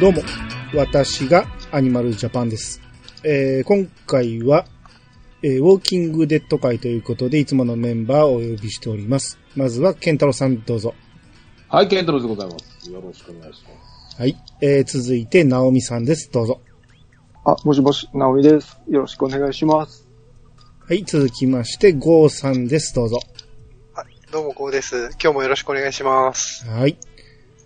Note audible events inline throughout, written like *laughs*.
どうも、私がアニマルジャパンです。えー今回は、えーウォーキングデッド会ということで、いつものメンバーをお呼びしております。まずは、ケンタロウさんどうぞ。はい、ケントロでございます。よろしくお願いします。はい。えー続いて、ナオミさんです。どうぞ。あ、もしもし、なおみです。よろしくお願いします。はい。続きまして、ゴーさんです。どうぞ。どうも、こうです。今日もよろしくお願いします。はい。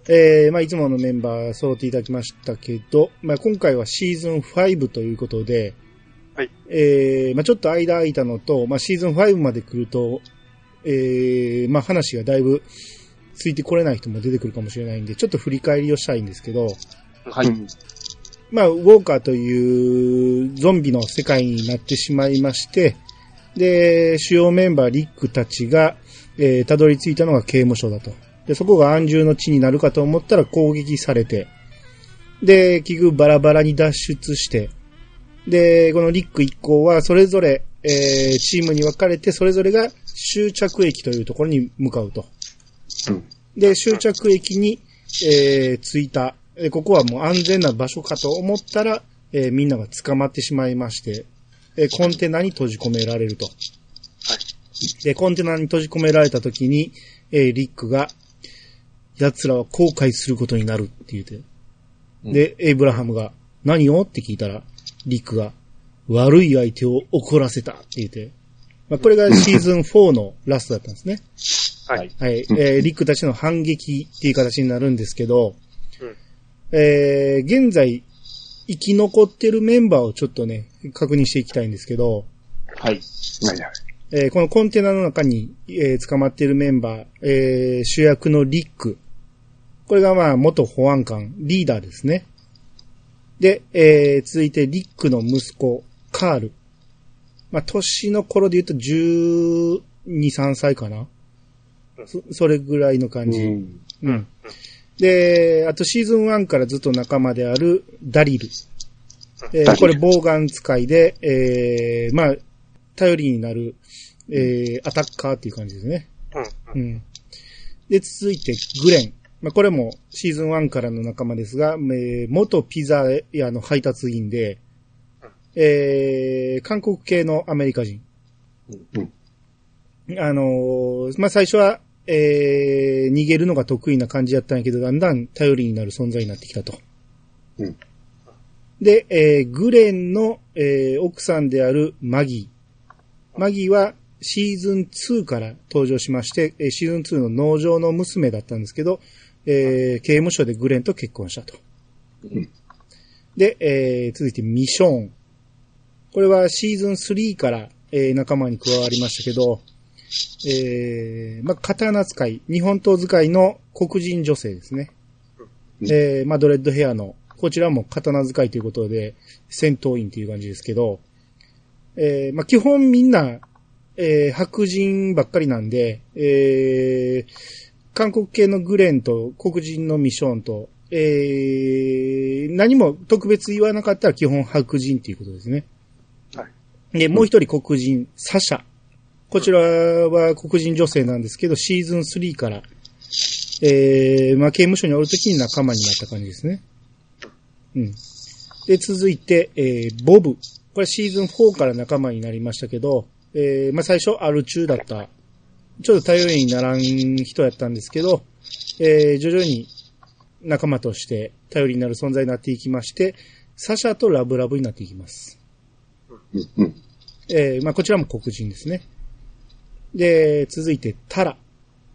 えー、まあ、いつものメンバー揃っていただきましたけど、まあ、今回はシーズン5ということで、はい。えー、まあ、ちょっと間空いたのと、まあ、シーズン5まで来ると、えー、まあ、話がだいぶついてこれない人も出てくるかもしれないんで、ちょっと振り返りをしたいんですけど、はい。うんまあ、ウォーカーというゾンビの世界になってしまいまして、で、主要メンバー、リックたちが、えー、たどり着いたのが刑務所だと。で、そこが安住の地になるかと思ったら攻撃されて、で、結局バラバラに脱出して、で、このリック一行はそれぞれ、えー、チームに分かれて、それぞれが終着駅というところに向かうと。うんで、終着駅に、えー、着いた。えーここはもう安全な場所かと思ったら、えーみんなが捕まってしまいまして、えーコンテナに閉じ込められると。で、コンテナに閉じ込められた時に、えーリックが、奴らは後悔することになるって言って。で、エイブラハムが、何を？って聞いたら、リックが、悪い相手を怒らせたって言って。まあ、これが *laughs* シーズン4のラストだったんですね。はい。はい。えーリックたちの反撃っていう形になるんですけど、うんえー現在、生き残ってるメンバーをちょっとね、確認していきたいんですけど、はい。はいはい。えーこのコンテナの中に、えー捕まっているメンバー、えー主役のリック。これがまあ、元保安官、リーダーですね。で、えー続いてリックの息子、カール。まあ、年の頃で言うと12、3歳かなそそれぐらいの感じ。うん。うん。で、あとシーズン1からずっと仲間であるダリル。えーこれ、ボウガン使いで、えー、まあ、頼りになる、えー、アタッカーっていう感じですね。うん。うん。で、続いて、グレン。まあ、これもシーズン1からの仲間ですが、えー元ピザ屋の配達員で、えー、韓国系のアメリカ人。うん。あのーまあ、最初は、えー、逃げるのが得意な感じだったんやけど、だんだん頼りになる存在になってきたと。うんで、えー、グレンの、えー、奥さんであるマギー。マギーはシーズン2から登場しまして、えーシーズン2の農場の娘だったんですけど、えー、刑務所でグレンと結婚したと。うんで、えー、続いてミショーン。これはシーズン3から、えー仲間に加わりましたけど、えー、まあ、刀使い、日本刀使いの黒人女性ですね。うんえー、まあ、ドレッドヘアの、こちらも刀使いということで、戦闘員という感じですけど、えー、まあ、基本みんな、えー、白人ばっかりなんで、えー、韓国系のグレンと黒人のミショーンと、えー、何も特別言わなかったら基本白人ということですね。はい。で、もう一人黒人、サシャ。こちらは黒人女性なんですけど、シーズン3から、えー、まあ、刑務所におるときに仲間になった感じですね。うん。で、続いて、えー、ボブ。これシーズン4から仲間になりましたけど、えー、まあ、最初、アル中だった。ちょっと頼りにならん人やったんですけど、えー、徐々に仲間として頼りになる存在になっていきまして、サシャとラブラブになっていきます。えーまあ、こちらも黒人ですね。で、続いて、タラ。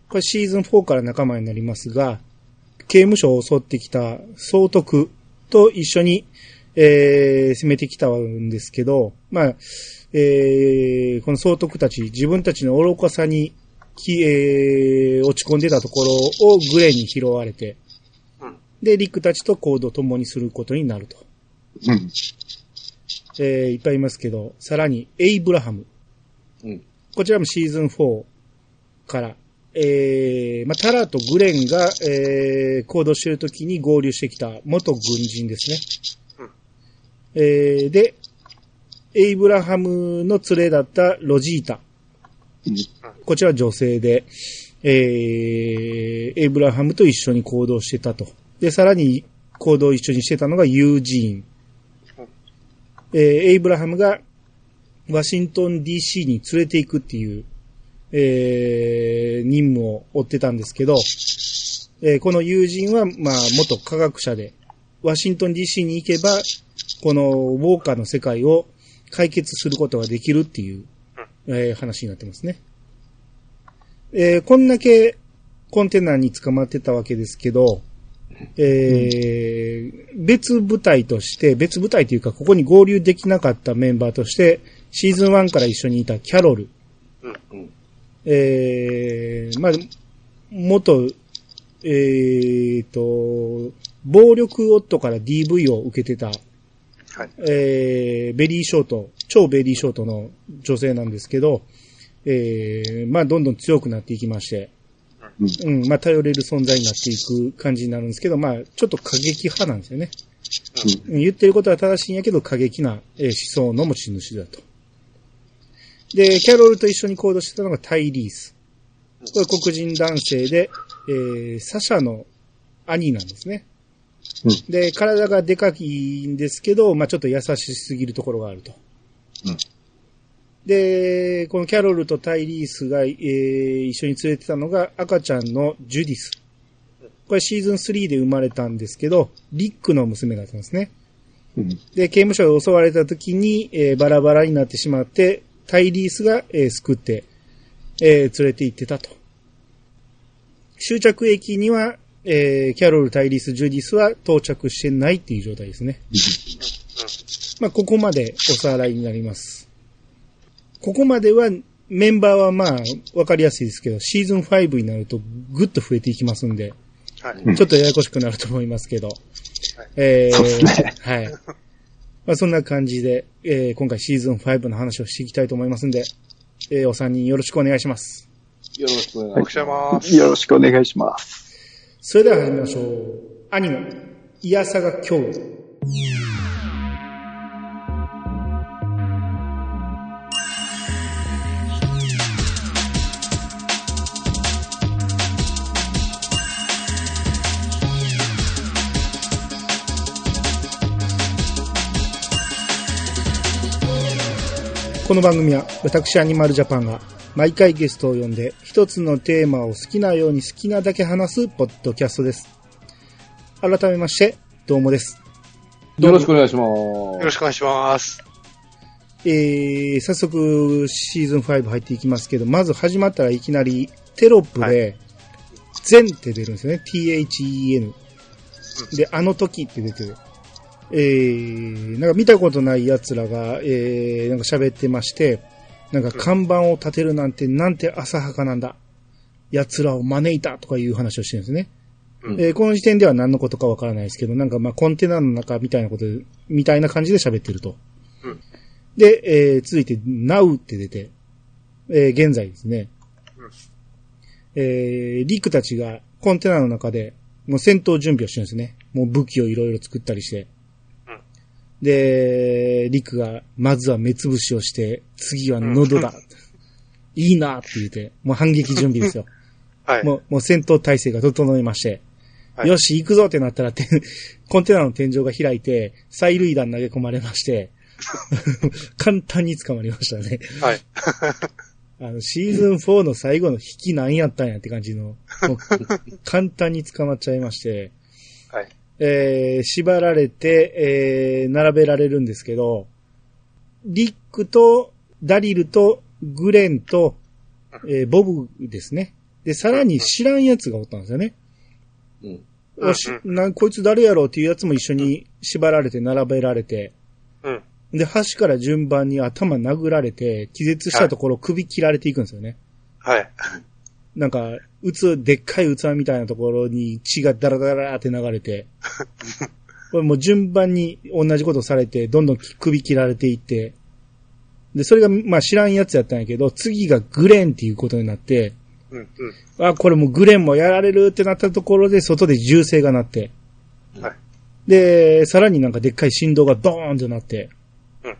これシーズン4から仲間になりますが、刑務所を襲ってきた総督と一緒に、えー攻めてきたんですけど、まあ、えーこの総督たち、自分たちの愚かさに、きえー落ち込んでたところをグレーに拾われて、うんで、リックたちと行動を共にすることになると。うん。えーいっぱいいますけど、さらに、エイブラハム。うん。こちらもシーズン4から、えー、まあ、タラとグレンが、えー、行動しているときに合流してきた元軍人ですね。うんえー、で、エイブラハムの連れだったロジータ。うんこちら女性で、えー、エイブラハムと一緒に行動してたと。で、さらに、行動を一緒にしてたのがユージーン。えーエイブラハムがワシントン DC に連れて行くっていう、えー任務を負ってたんですけど、えーこの友人は、まあ、元科学者で、ワシントン DC に行けば、このウォーカーの世界を解決することができるっていう、えー話になってますね。えーこんだけコンテナに捕まってたわけですけど、えー別部隊として、別部隊というか、ここに合流できなかったメンバーとして、シーズン1から一緒にいたキャロル、うん。えーまあ、元、えーと、暴力夫から DV を受けてた、はい。えーベリーショート、超ベリーショートの女性なんですけど、えーまあ、どんどん強くなっていきまして、うん、まあ、頼れる存在になっていく感じになるんですけど、まあ、ちょっと過激派なんですよね。うん言ってることは正しいんやけど、過激なえー思想の持ち主だと。で、キャロルと一緒に行動してたのがタイリース。これ黒人男性で、えーサシャの兄なんですね。うんで、体がでかいんですけど、まあちょっと優しすぎるところがあると。うんで、このキャロルとタイリースが、えー一緒に連れてたのが赤ちゃんのジュディス。これシーズン3で生まれたんですけど、リックの娘だったんですね。うん。で、刑務所で襲われた時に、えーバラバラになってしまって、タイリースが、えー救って、えー連れて行ってたと。終着駅には、えーキャロル、タイリース、ジュディスは到着してないっていう状態ですね。まあ、ここまでおさらいになります。ここまでは、メンバーはまあ、わかりやすいですけど、シーズン5になるとぐっと増えていきますんで、はい。ちょっとややこしくなると思いますけど。えーそうですねはい。まあそんな感じで、えー今回シーズン5の話をしていきたいと思いますんで、えーお三人よろしくお願いします。よろしくお願いししまます。よろしくお願いします。それでは始めましょう。アニメ、イヤサガ今日。この番組は私アニマルジャパンが毎回ゲストを呼んで一つのテーマを好きなように好きなだけ話すポッドキャストです。改めまして、どうもです。す。よろしくお願いします。よろしくお願いします。えー、早速シーズン5入っていきますけど、まず始まったらいきなりテロップはで、全って出るんですよね。t-h-e-n。で、あの時って出てる。えー、なんか見たことない奴らが、えー、なんか喋ってまして、なんか看板を立てるなんてなんて浅はかなんだ。奴らを招いたとかいう話をしてるんですね。うんえーこの時点では何のことかわからないですけど、なんかまあコンテナの中みたいなことで、みたいな感じで喋ってると。うんで、えー続いて Now って出て、えー現在ですね。うんえーリクたちがコンテナの中で、もう戦闘準備をしてるんですね。もう武器をいろいろ作ったりして。うんで、リクが、まずは目つぶしをして、次は喉だ。いいなって言って、もう反撃準備ですよ。*laughs* はい。もう、もう戦闘態勢が整いまして、はいよし、行くぞってなったら、て *laughs* コンテナの天井が開いて、催涙弾投げ込まれまして、*laughs* 簡単に捕まりましたね。はい。あの、シーズン4の最後の引き何やったんやって感じの、簡単に捕まっちゃいまして、はい。えー、縛られて、えー、並べられるんですけど、リックとダリルとグレンと、えーボブですね。で、さらに知らんやつがおったんですよね。うん。おしなこいつ誰やろうっていうやつも一緒に縛られて並べられて、うん。で、端から順番に頭殴られて、気絶したところ首切られていくんですよね。はい。なんか、器、でっかい器みたいなところに血がダラダラって流れて、*laughs* これもう順番に同じことされて、どんどん首切られていって、で、それが、まあ知らんやつやったんやけど、次がグレンっていうことになって、うん。うん。あ、これもうグレンもやられるってなったところで、外で銃声が鳴って、はい。で、さらになんかでっかい振動がドーンとなって、うん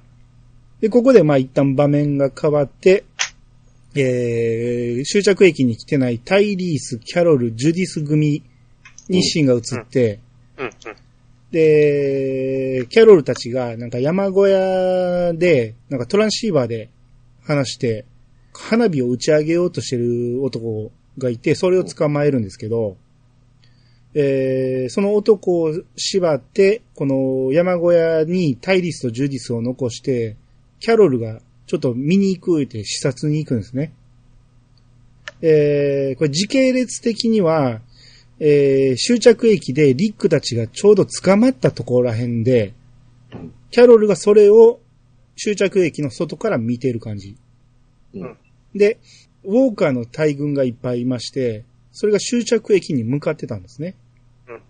で、ここでまあ一旦場面が変わって、えー、終着駅に来てないタイリース、キャロル、ジュディス組にシーンが映って、うん。うん。で、キャロルたちがなんか山小屋で、なんかトランシーバーで話して、花火を打ち上げようとしてる男がいて、それを捕まえるんですけど、えーその男を縛って、この山小屋にタイリスとジュディスを残して、キャロルがちょっと見に行くって視察に行くんですね。えーこれ時系列的には、えー終着駅でリックたちがちょうど捕まったところら辺で、キャロルがそれを終着駅の外から見てる感じ。うんで、ウォーカーの大軍がいっぱいいまして、それが終着駅に向かってたんですね。うん。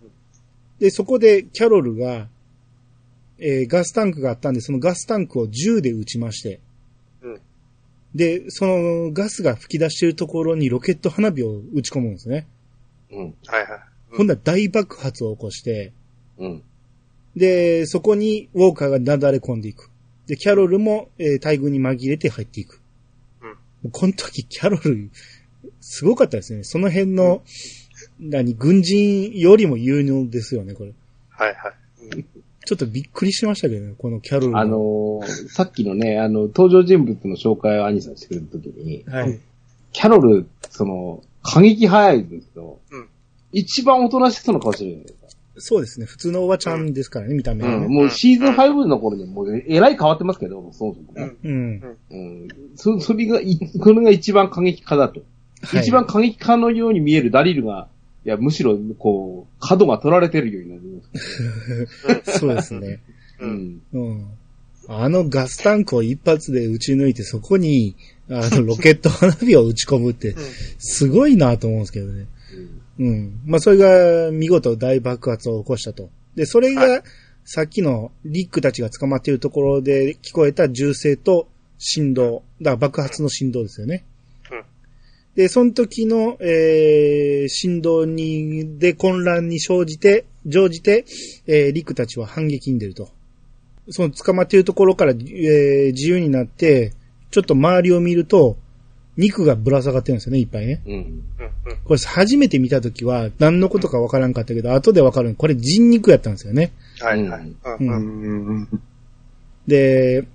で、そこでキャロルが、えーガスタンクがあったんで、そのガスタンクを銃で撃ちまして、うんで、そのガスが吹き出しているところにロケット花火を撃ち込むんですね。うん。はいはい。ほんなら大爆発を起こして、うん。で、そこにウォーカーがなだれ込んでいく。で、キャロルも、えー大軍に紛れて入っていく。うんこの時、キャロル、すごかったですね。その辺の、何、軍人よりも有能ですよね、これ。はいはい。うんちょっとびっくりしましたけどね、このキャロルあのーさっきのね、あの、登場人物の紹介を兄さんしてくれたときに、はい。キャロル、その、過激早いんですけど、うん一番おとなしそうな顔してるじゃないですか。そうですね、普通のおばちゃんですからね、見た目はね。うん、もうシーズン5の頃にもうえらい変わってますけど、そもそもね。うん。うん。そ、それがい、これが一番過激化だと。はい一番過激化のように見えるダリルが、いや、むしろ、こう、角が取られてるようになります、*laughs* そうですね。ううんん。うん。あのガスタンクを一発で撃ち抜いて、そこに、あの、ロケット花火を撃ち込むって、すごいなと思うんですけどね。うん。まあ、それが見事大爆発を起こしたと。で、それはが、さっきのリックたちが捕まっているところで聞こえた銃声と振動。だから爆発の振動ですよね。うんで、その時の、えー、振動に、で混乱に生じて、乗じて、えー、リックたちは反撃に出ると。その捕まっているところから、えー、自由になって、ちょっと周りを見ると、肉がぶら下がってるんですよね、いっぱいね。うん。うんうんこれ初めて見たときは何のことかわからんかったけど、後でわかるこれ人肉やったんですよね。はいはい。ううんんうん。で、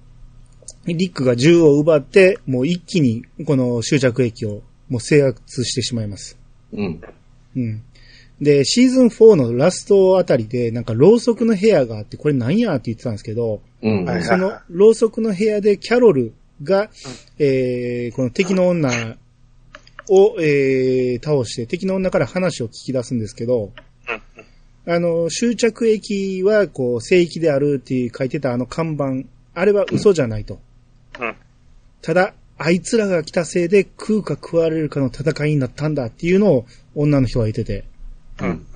リックが銃を奪って、もう一気にこの終着駅をもう制圧してしまいます。うん。うん。で、シーズン4のラストあたりで、なんかろうそくの部屋があって、これ何やって言ってたんですけど、うん。はいそのろうそくの部屋でキャロルが、えー、この敵の女を、えー、倒して、敵の女から話を聞き出すんですけど、あの、終着駅は、こう、聖域であるって書いてたあの看板、あれは嘘じゃないと。うんただ、あいつらが来たせいで食うか食われるかの戦いになったんだっていうのを女の人が言ってて、うん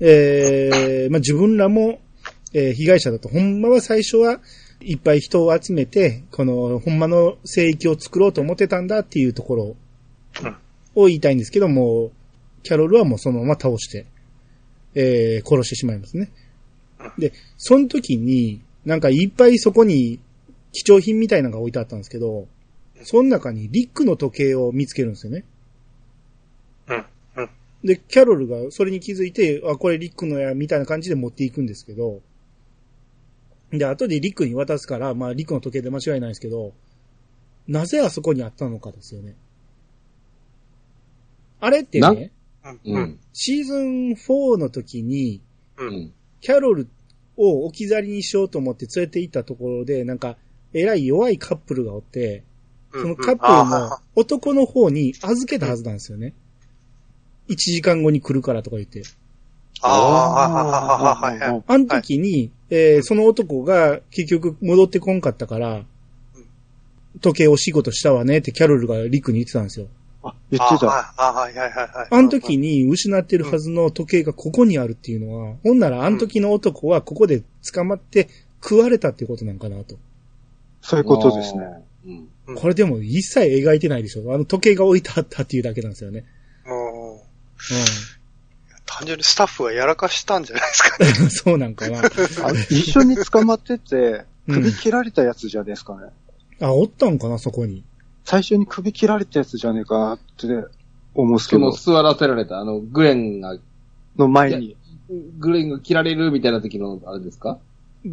えー、まあ、自分らも、えー被害者だと。ほんまは最初はいっぱい人を集めて、この、ほんまの聖域を作ろうと思ってたんだっていうところうんを言いたいんですけども、キャロルはもうそのまま倒して、えー殺してしまいますね。で、その時に、なんかいっぱいそこに貴重品みたいなのが置いてあったんですけど、その中にリックの時計を見つけるんですよね。うんうんで、キャロルがそれに気づいて、あ、これリックのや、みたいな感じで持っていくんですけど、で、後でリックに渡すから、まあ、リックの時計で間違いないですけど、なぜあそこにあったのかですよね。あれってなね、うん。シーズン4の時に、ううんん。キャロルを置き去りにしようと思って連れて行ったところで、なんか、えらい弱いカップルがおって、そのカップルの男の方に預けたはずなんですよね。1時間後に来るからとか言って。ああ、はいはいはい。あの時に、えーその男が結局戻ってこんかったから、時計お仕事したわねってキャロルがリックに言ってたんですよ。あ、言ってた。ああ、はいはいはいはい。あの時に失ってるはずの時計がここにあるっていうのは、ほんならあの時の男はここで捕まって食われたっていうことなんかなと。そういうことですね。うん。うんこれでも一切描いてないでしょ。あの時計が置いてあったっていうだけなんですよね。もう、う単純にスタッフがやらかしたんじゃないですかね。ん。*laughs* そうなんかな。あ一緒に捕まってて、うん首切られたやつじゃねえですかね。あ、おったんかな、そこに。最初に首切られたやつじゃねえかって思うんですけどその、座らせられた、あの、グエンが、の前に。グレンが切られるみたいな時の、あれですか？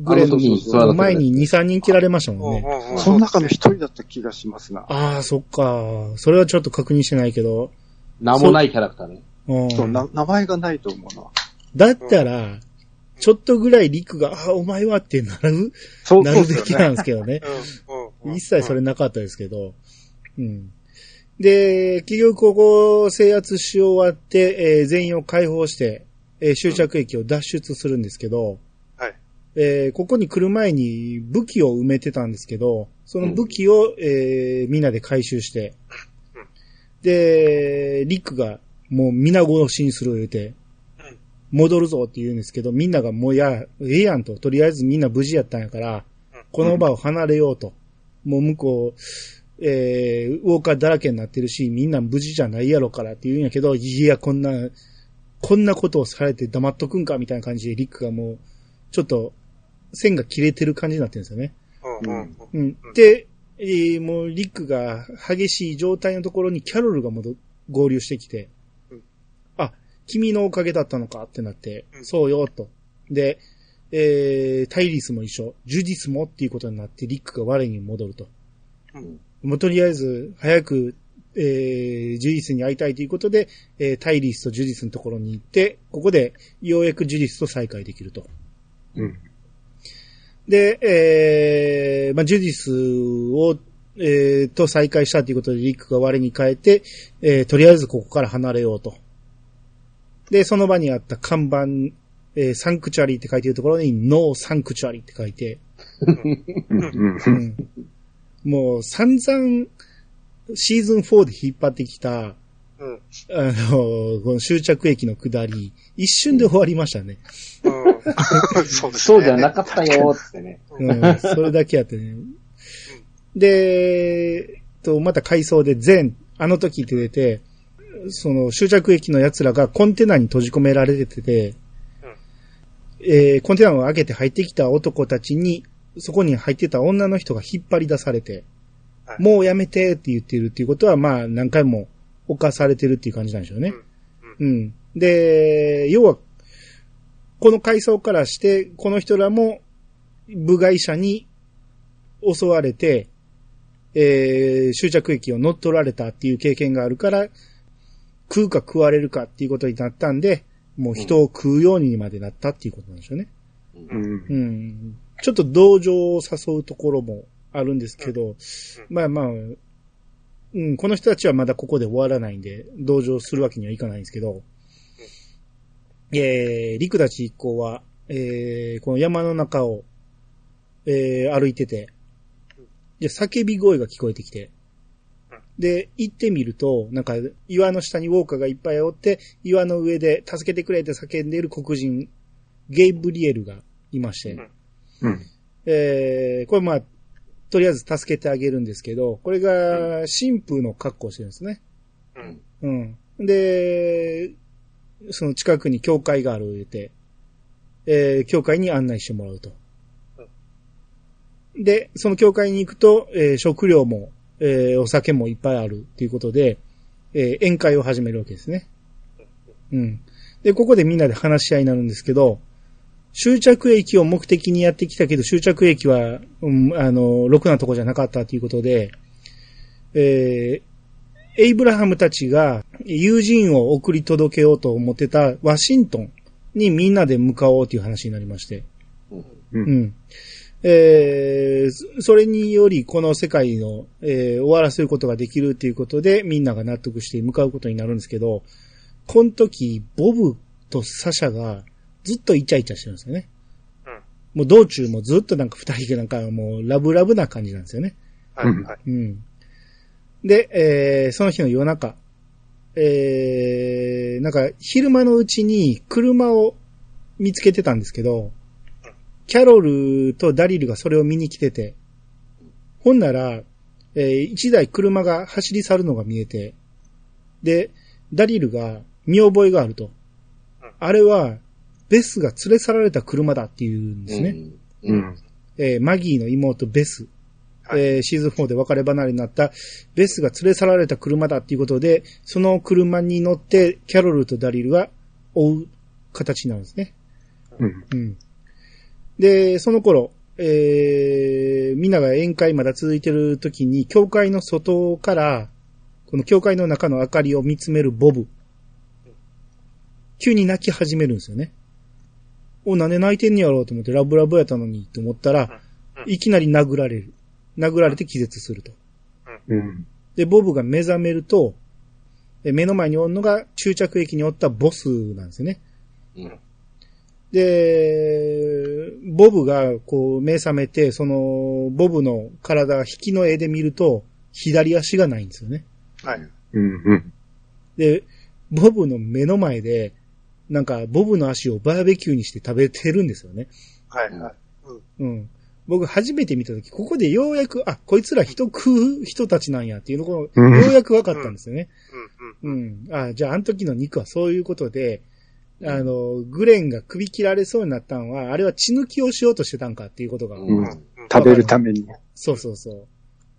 グレンあの前に2、3人切られましたもんね。その中の一人だった気がしますな。ああ、そっか。それはちょっと確認してないけど。名もないキャラクターね。うんそうな名前がないと思うな。だったら、ちょっとぐらいリクが、ああ、お前はってなる、そう、なるべき。なんですけどね。うんうんうん一切それなかったですけど。うん。で、結局ここを制圧し終わって、えー全員を解放して、えー終着駅を脱出するんですけど、はい。えーここに来る前に武器を埋めてたんですけど、その武器を、えーみんなで回収してうん、で、リックがもう皆殺しにする言うてうん、戻るぞって言うんですけど、みんながもうや、ええやんと、とりあえずみんな無事やったんやから、この場を離れようと。もう向こう、えー、ウォーカーだらけになってるし、みんな無事じゃないやろからって言うんやけど、いや、こんな、こんなことをされて黙っとくんかみたいな感じで、リックがもう、ちょっと、線が切れてる感じになってるんですよね。うん。で、えーもうリックが激しい状態のところにキャロルが戻、合流してきてうん、あ、君のおかげだったのかってなって、うんそうよ、と。で、えー、タイリスも一緒、ジュディスもっていうことになって、リックが我に戻ると。うんもうとりあえず、早く、えー、ジュディスに会いたいということで、えー、タイリスとジュディスのところに行って、ここで、ようやくジュディスと再会できると。うん。で、えー、まあ、ジュディスを、えー、と再会したということで、リックが我に変えて、えー、とりあえずここから離れようと。で、その場にあった看板、えー、 Sanctuary って書いてるところに、 No Sanctuary って書いて、うん。うんもう散々、シーズン4で引っ張ってきた、うんあの、この終着駅の下り、一瞬で終わりましたね。うん *laughs* そうですね。そうじゃなかったよ、つってね。うん、それだけやってね。で、と、また回想で全、あの時って出て、その終着駅の奴らがコンテナに閉じ込められてて、えーコンテナを開けて入ってきた男たちに、そこに入ってた女の人が引っ張り出されて、はいもうやめてって言ってるっていうことは、まあ何回も犯されてるっていう感じなんでしょうね。うん。で、要は、この階層からして、この人らも部外者に襲われて、えー、終着駅を乗っ取られたっていう経験があるから、食うか食われるかっていうことになったんで、もう人を食うようにまでなったっていうことなんでしょうね。うん。うん。ちょっと同情を誘うところもあるんですけど、まあまあ、うん、この人たちはまだここで終わらないんで、同情するわけにはいかないんですけど、えー、陸たち一行は、えー、この山の中を、えー、歩いてて、で、叫び声が聞こえてきて、で、行ってみると、なんか、岩の下にウォーカーがいっぱいおって、岩の上で助けてくれって叫んでいる黒人、ゲイブリエルがいまして、うん。えー、これまあ、とりあえず助けてあげるんですけど、これが神父の格好をしてるんですね。うん。うん。で、その近くに教会がある言うて、えー、教会に案内してもらうと。で、その教会に行くと、えー食料も、えーお酒もいっぱいあるっていうことで、えー宴会を始めるわけですね。うん。で、ここでみんなで話し合いになるんですけど、終着駅を目的にやってきたけど、終着駅は、うん、あの、ろくなとこじゃなかったということで、えーエイブラハムたちが友人を送り届けようと思ってたワシントンにみんなで向かおうという話になりまして。う。うんん。えーそそれによりこの世界の、えー終わらせることができるということでみんなが納得して向かうことになるんですけど、この時、ボブとサシャがずっとイチャイチャしてるんですよね。うんもう道中もずっとなんか二人がなんかもうラブラブな感じなんですよね。はい、はい。うん。で、えーその日の夜中、えーなんか昼間のうちに車を見つけてたんですけど、キャロルとダリルがそれを見に来てて、ほんなら、えー一台車が走り去るのが見えて、で、ダリルが見覚えがあると。あれは、ベスが連れ去られた車だっていうんですね。う。うんん。えーマギーの妹ベス。はいえーシーズン4で別れ離れになったベスが連れ去られた車だっていうことで、その車に乗ってキャロルとダリルが追う形になるんですね。うん。うん。で、その頃、えー、みんなが宴会まだ続いてる時に、教会の外から、この教会の中の明かりを見つめるボブ。急に泣き始めるんですよね。お、なんで泣いてんねやろうと思って、ラブラブやったのにと思ったら、うんいきなり殴られる。殴られて気絶すると。うん。で、ボブが目覚めると、え目の前におるのが終着駅におったボスなんですよね。うん。で、ボブがこう目覚めて、その、ボブの体、引きの絵で見ると、左足がないんですよね。はい。うん。うん。で、ボブの目の前で、なんか、ボブの足をバーベキューにして食べてるんですよね。はい。はい。うん。僕初めて見たとき、ここでようやく、あ、こいつら人食う人たちなんやっていうのを、うんようやく分かったんですよね。うん。うん。うん。あ、じゃあ、あの時の肉はそういうことで、あの、グレンが首切られそうになったんは、あれは血抜きをしようとしてたんかっていうことが、うんうん食べるために。そうそうそ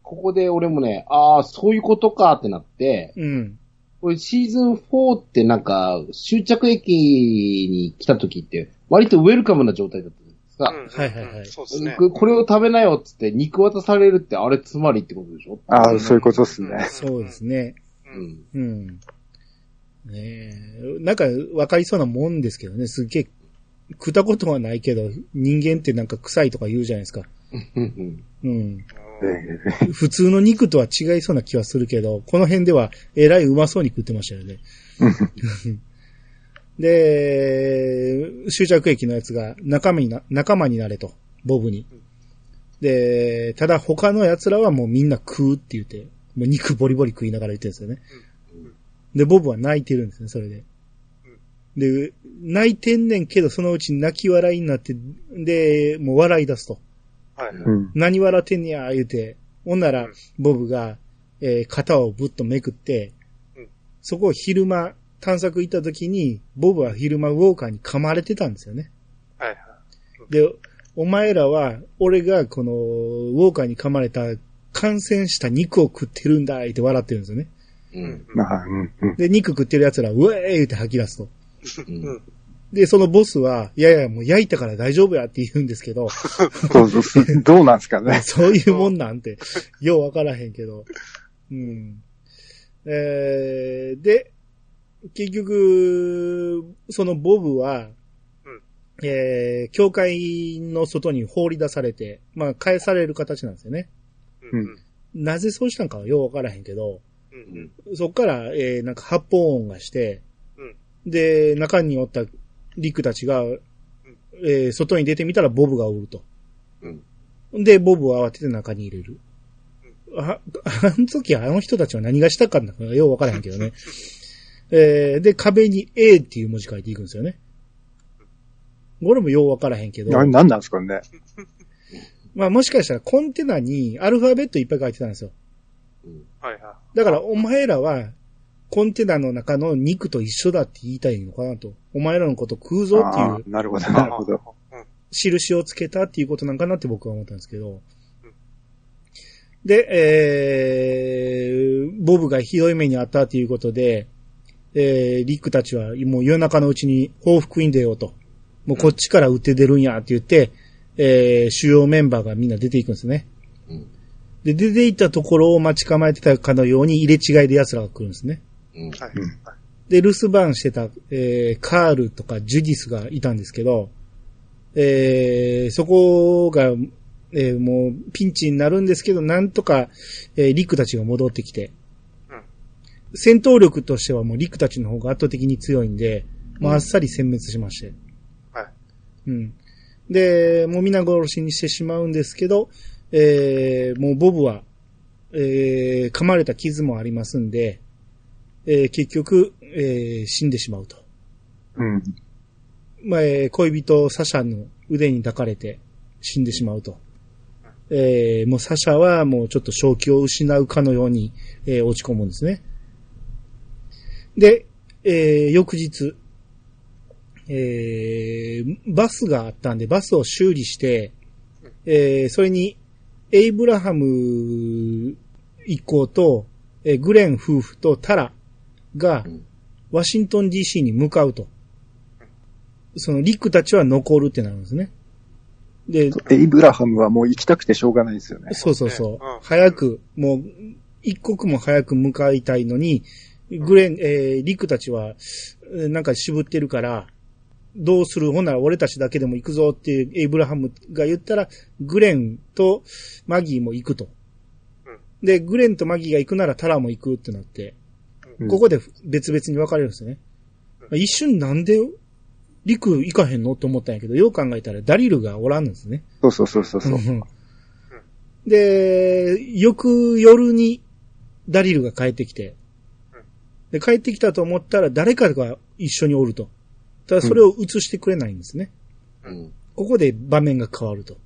ここで俺もね、ああ、そういうことかってなって、う。うん。これシーズン4ってなんか、終着駅に来た時って、割とウェルカムな状態だったうんはいはいはいそうですね。ここれを食べなよっつって肉渡されるってあれつまりってことでしょ？ああ、そういうことですね。そうですね。う。ん。うん。ねえ、なんか分かりそうなもんですけどね、すっげえ、食ったことはないけど、人間ってなんか臭いとか言うじゃないですか。うん。うん。ええ普通の肉とは違いそうな気はするけど、この辺ではえらいうまそうに食ってましたよね。*laughs* で、終着駅のやつが仲間にな、仲間になれと、ボブに。で、ただ他の奴らはもうみんな食うって言って、もう肉ボリボリ食いながら言ってるんですよね。で、ボブは泣いてるんですね、それで。で、泣いてんねんけど、そのうち泣き笑いになって、で、もう笑い出すと。はい。うん。何笑ってんねや、言うて。ほんなら、ボブが、えー肩をぶっとめくってうん、そこを昼間、探索行った時に、ボブは昼間ウォーカーに噛まれてたんですよね。はい。はい。で、お前らは、俺がこの、ウォーカーに噛まれた、感染した肉を食ってるんだ、って笑ってるんですよね。うん。まあ、うん。うん。で、肉食ってる奴ら、うえー言って吐き出すと。うん。で、そのボスは、いやいや、もう焼いたから大丈夫やって言うんですけど。どうなんですかね。*laughs* そういうもんなんて、ようわからへんけど。うん。えー、で、結局、そのボブは、うんえー、教会の外に放り出されて、まあ、返される形なんですよね。うん。うん。なぜそうしたんかはようわからへんけど、うん。そっから、えー、なんか発砲音がして、で、中におったリクたちが、えー、外に出てみたらボブがおると。うん。で、ボブを慌てて中に入れる。あ、あの時あの人たちは何がしたかんだかようわからへんけどね。*laughs* えー、で、壁に A っていう文字書いていくんですよね。これもようわからへんけど。な、なんなんですかね。*laughs* まあもしかしたらコンテナにアルファベットいっぱい書いてたんですよ。はい。はだからお前らは、コンテナの中の肉と一緒だって言いたいのかなと。お前らのこと食うぞっていうなるほど、なるほど。印をつけたっていうことなんかなって僕は思ったんですけど。で、えー、ボブがひどい目にあったっていうことで、えー、リックたちはもう夜中のうちに報復に出ようと。もうこっちから撃って出るんやって言って、えー、主要メンバーがみんな出ていくんですね。うん。で、出て行ったところを待ち構えてたかのように入れ違いで奴らが来るんですね。うん。はい。で、留守番してた、えー、カールとかジュディスがいたんですけど、えー、そこが、えー、もうピンチになるんですけど、なんとか、えー、リクたちが戻ってきて、うん戦闘力としてはもうリクたちの方が圧倒的に強いんで、もうあっさり殲滅しまして。はい。うん。で、もう皆殺しにしてしまうんですけど、えー、もうボブは、えー、噛まれた傷もありますんで、えー、結局、えー、死んでしまうと。うん。まあ、えー恋人サシャの腕に抱かれて死んでしまうと。えー、もうサシャはもうちょっと正気を失うかのように、えー落ち込むんですね。で、えー翌日、えーバスがあったんで、バスを修理して、えーそれに、エイブラハム一行と、えーグレン夫婦とタラがうん、ワシントン DC に向かうと。そのリックたちは残るってなるんですね。で、エイブラハムはもう行きたくてしょうがないんですよね。そうそうそう。早く、もう、一刻も早く向かいたいのに、グレン、えー、リクたちは、えーなんか渋ってるから、どうする？ほんなら俺たちだけでも行くぞっていうエイブラハムが言ったら、グレンとマギーも行くと。で、グレンとマギーが行くならタラも行くってなって、うん。ここで別々に分かれるんですよね。一瞬なんで、リク行かへんのって思ったんやけど、よう考えたらダリルがおらんんですね。そうそうそうそうで、翌夜にダリルが帰ってきて、で、帰ってきたと思ったら誰かが一緒におると。ただそれを映してくれないんですね。うん。ここで場面が変わると。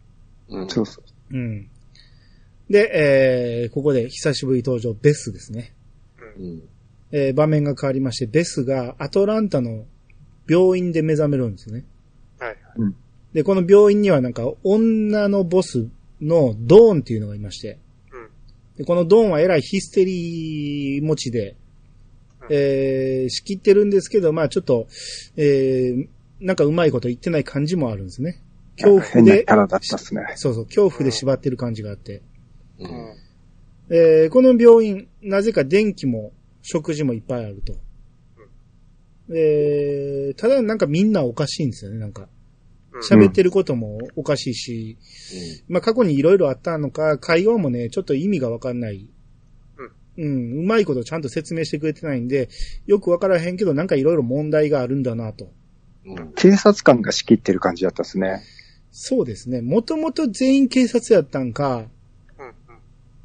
うん。そうそう。うん。で、えー、ここで久しぶり登場、ベスですね。うん。えー、場面が変わりまして、ベスがアトランタの病院で目覚めるんですね。はい。で、この病院にはなんか女のボスのドーンっていうのがいまして、うん。でこのドーンはえらいヒステリー持ちで、えー、仕切ってるんですけど、まあちょっと、えー、なんかうまいこと言ってない感じもあるんですね。恐怖で変なキ、ャラだったっすね。そうそう、恐怖で縛ってる感じがあって。う。うんん。えー、この病院、なぜか電気も食事もいっぱいあると。えー、ただなんかみんなおかしいんですよね、なんか。喋ってることもおかしいし、まあ過去にいろいろあったのか、会話もね、ちょっと意味がわかんない。うん。うまいことちゃんと説明してくれてないんで、よくわからへんけど、なんかいろいろ問題があるんだなと。うん。警察官が仕切ってる感じだったっすね。そうですね。もともと全員警察やったんか、うん。うん。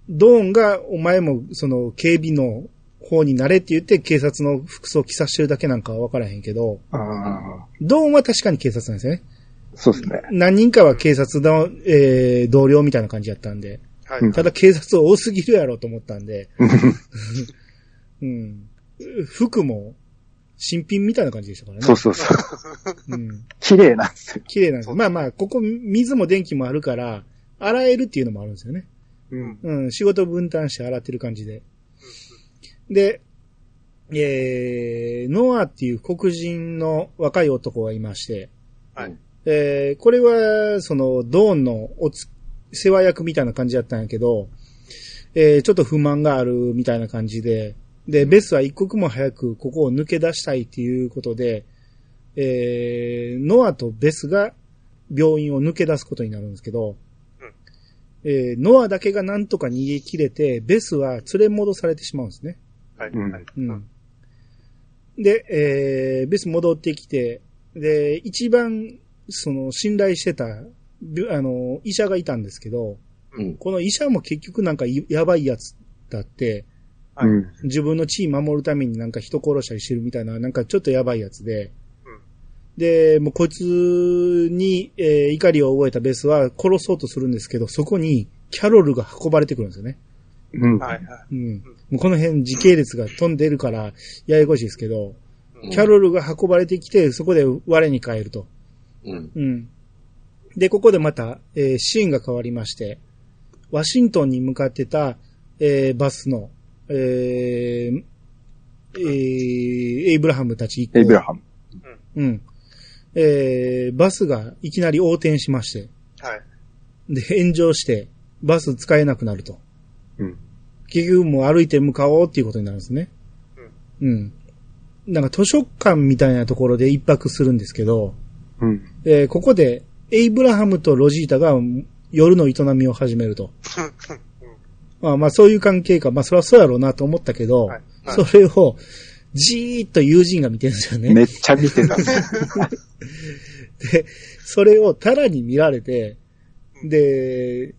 ドーンがお前もその警備の方になれって言って警察の服装を着さしてるだけなんかはわからへんけど、ああ、ドーンは確かに警察なんですよね。そうですね。何人かは警察の、えー、同僚みたいな感じやったんで、ただ警察多すぎるやろと思ったんで、*laughs* うん。服も新品みたいな感じでしたからね。そうそうそう。うん。綺麗なんですよ。綺麗なんです。まあまあ、ここ水も電気もあるから、洗えるっていうのもあるんですよね。うん。うん、仕事分担して洗ってる感じで。で、えー、ノアっていう黒人の若い男がいまして、はい。えー、これは、その、ドーンのおつ、世話役みたいな感じだったんやけど、えー、ちょっと不満があるみたいな感じで、で、ベスは一刻も早くここを抜け出したいっていうことで、えー、ノアとベスが病院を抜け出すことになるんですけど、えー、ノアだけがなんとか逃げ切れて、ベスは連れ戻されてしまうんですね。はい。うんはい。うん。で、えー、ベス戻ってきて、で、一番、その、信頼してた、びあの、医者がいたんですけど、うん。この医者も結局なんかいやばいやつだって、はいうん。自分の地位守るためになんか人殺したりしてるみたいな、なんかちょっとやばいやつで、うんで、もうこいつに、えー怒りを覚えたベスは殺そうとするんですけど、そこにキャロルが運ばれてくるんですよね。うん。はい。はい。うん。もうこの辺時系列が飛んでるから、ややこしいですけど、うんキャロルが運ばれてきて、そこで我に返ると。うん。うん。で、ここでまた、えーシーンが変わりまして、ワシントンに向かってた、えーバスの、えーえーエイブラハムたちエイブラハム。うん。えーバスがいきなり横転しまして、はい。で、炎上して、バス使えなくなると。うん。結局もう歩いて向かおうっていうことになるんですね。うん。なんか図書館みたいなところで一泊するんですけど、うん。えーここで、エイブラハムとロジータが夜の営みを始めると。まあまあそういう関係か、まあそれはそうやろうなと思ったけど、はいはいそれをじーっと友人が見てるんですよね。めっちゃ見てた。*laughs* で、それをタラに見られて、で、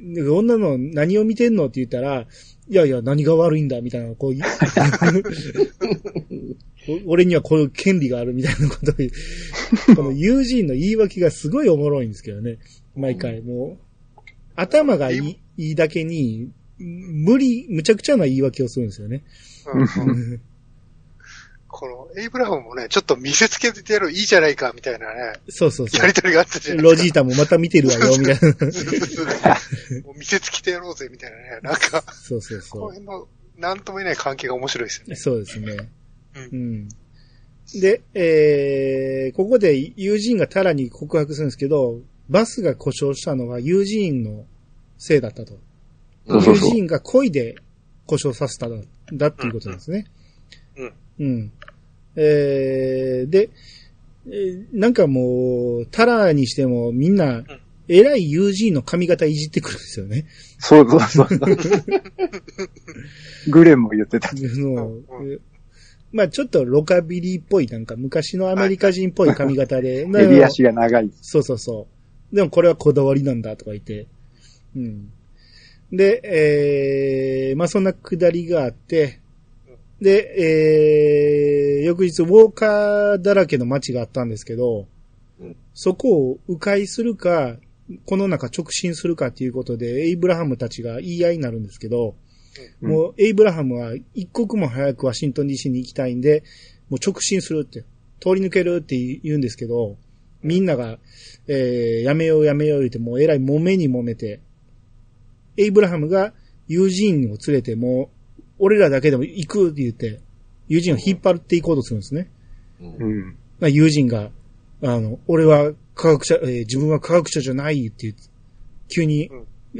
で女の何を見てんのって言ったら、いやいや、何が悪いんだみたいな、こう、お *laughs* 俺にはこういう権利があるみたいなことを言う、*laughs* この友人の言い訳がすごいおもろいんですけどね。毎回、もう、頭がいいいいだけに、無理、むちゃくちゃな言い訳をするんですよね。*laughs* うんうんこの、エイブラハムもね、ちょっと見せつけてやるいいじゃないか、みたいなね、そうそうそやりとりがあったじゃう。ないですロジータもまた見てるわよ、みたいな。か。もう見せつけてやろうぜ、みたいなね。*laughs* なんか、そうそうこその辺の、なんとも言えない関係が面白いですよう。ね。そうですね。うんうん。で、えー、ここで友人がタラに告白するんですけど、バスが故障したのは友人のせいだったと。友そうそうそう人が恋で故障させたんだっていうことなんですね。うん。うん。えー、で、えーなんかもう、タラにしてもみんな、偉い友人の髪型いじってくるんですよね。そうそうそう。グレンも言ってた。まあちょっとロカビリーっぽい、なんか昔のアメリカ人っぽい髪型で。襟足が長い。そうそうそう。でもこれはこだわりなんだとか言って。うん。で、えー、まあそんなくだりがあって、で、えー、翌日ウォーカーだらけの街があったんですけど、うん。そこを迂回するか、この中直進するかっていうことで、エイブラハムたちが言い合いになるんですけど、うん。もうエイブラハムは一刻も早くワシントン DC に行きたいんで、もう直進するって、通り抜けるって言うんですけど、みんなが、えー、やめようやめよう言って、もうえらい揉めに揉めて、エイブラハムが友人を連れて、もう、俺らだけでも行くって言って、友人を引っ張っていこうとするんですね。うん。まあ、友人が、あの、俺は科学者、えー自分は科学者じゃないって言って、急に